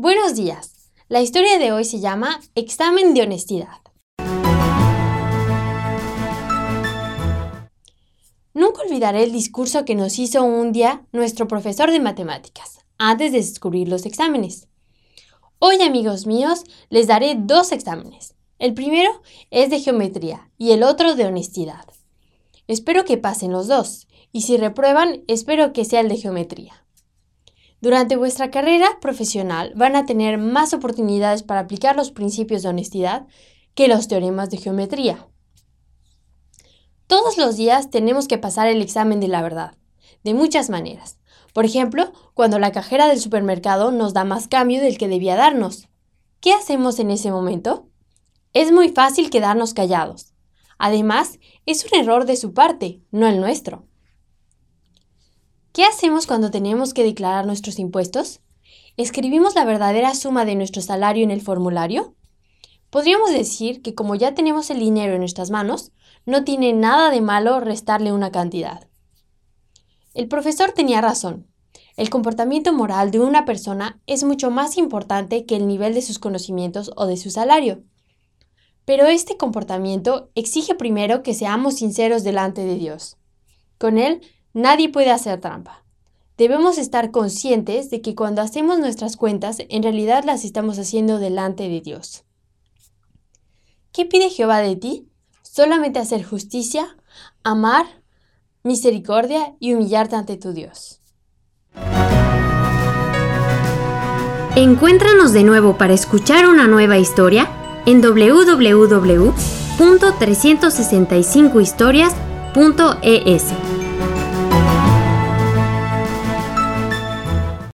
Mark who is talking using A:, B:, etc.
A: Buenos días. La historia de hoy se llama Examen de Honestidad. Nunca olvidaré el discurso que nos hizo un día nuestro profesor de matemáticas, antes de descubrir los exámenes. Hoy, amigos míos, les daré dos exámenes. El primero es de geometría y el otro de honestidad. Espero que pasen los dos, y si reprueban, espero que sea el de geometría. Durante vuestra carrera profesional van a tener más oportunidades para aplicar los principios de honestidad que los teoremas de geometría. Todos los días tenemos que pasar el examen de la verdad, de muchas maneras. Por ejemplo, cuando la cajera del supermercado nos da más cambio del que debía darnos. ¿Qué hacemos en ese momento? Es muy fácil quedarnos callados. Además, es un error de su parte, no el nuestro. ¿Qué hacemos cuando tenemos que declarar nuestros impuestos? ¿Escribimos la verdadera suma de nuestro salario en el formulario? Podríamos decir que como ya tenemos el dinero en nuestras manos, no tiene nada de malo restarle una cantidad. El profesor tenía razón. El comportamiento moral de una persona es mucho más importante que el nivel de sus conocimientos o de su salario. Pero este comportamiento exige primero que seamos sinceros delante de Dios. Con Él Nadie puede hacer trampa. Debemos estar conscientes de que cuando hacemos nuestras cuentas, en realidad las estamos haciendo delante de Dios. ¿Qué pide Jehová de ti? Solamente hacer justicia, amar, misericordia y humillarte ante tu Dios.
B: Encuéntranos de nuevo para escuchar una nueva historia en www.365historias.es.